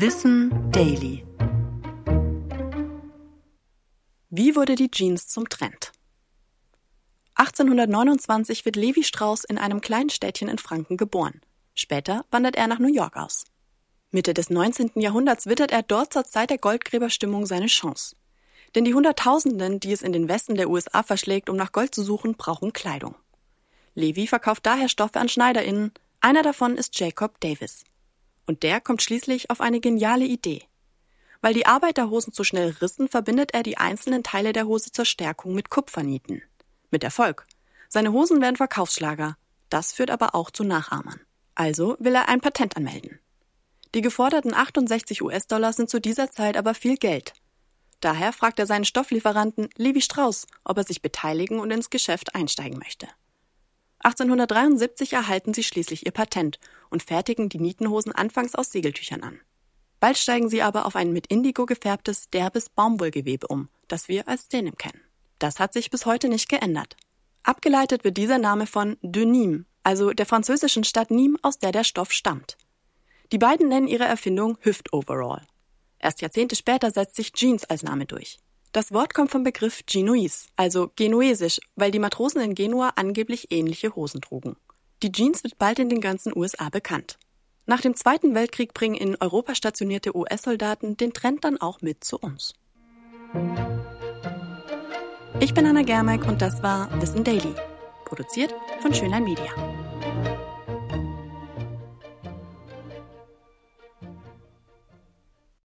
Wissen Daily. Wie wurde die Jeans zum Trend? 1829 wird Levi Strauss in einem kleinen Städtchen in Franken geboren. Später wandert er nach New York aus. Mitte des 19. Jahrhunderts wittert er dort zur Zeit der Goldgräberstimmung seine Chance. Denn die Hunderttausenden, die es in den Westen der USA verschlägt, um nach Gold zu suchen, brauchen Kleidung. Levi verkauft daher Stoffe an SchneiderInnen. Einer davon ist Jacob Davis. Und der kommt schließlich auf eine geniale Idee. Weil die Arbeiterhosen zu schnell rissen, verbindet er die einzelnen Teile der Hose zur Stärkung mit Kupfernieten. Mit Erfolg. Seine Hosen werden Verkaufsschlager. Das führt aber auch zu Nachahmern. Also will er ein Patent anmelden. Die geforderten 68 US-Dollar sind zu dieser Zeit aber viel Geld. Daher fragt er seinen Stofflieferanten Levi Strauss, ob er sich beteiligen und ins Geschäft einsteigen möchte. 1873 erhalten sie schließlich ihr Patent und fertigen die Nietenhosen anfangs aus Segeltüchern an. Bald steigen sie aber auf ein mit Indigo gefärbtes, derbes Baumwollgewebe um, das wir als Denim kennen. Das hat sich bis heute nicht geändert. Abgeleitet wird dieser Name von de Nîmes, also der französischen Stadt Nîmes, aus der der Stoff stammt. Die beiden nennen ihre Erfindung Hüft-Overall. Erst Jahrzehnte später setzt sich Jeans als Name durch. Das Wort kommt vom Begriff Genuis, also genuesisch, weil die Matrosen in Genua angeblich ähnliche Hosen trugen. Die Jeans wird bald in den ganzen USA bekannt. Nach dem Zweiten Weltkrieg bringen in Europa stationierte US-Soldaten den Trend dann auch mit zu uns. Ich bin Anna Germeck und das war Wissen Daily, produziert von Schönlein Media.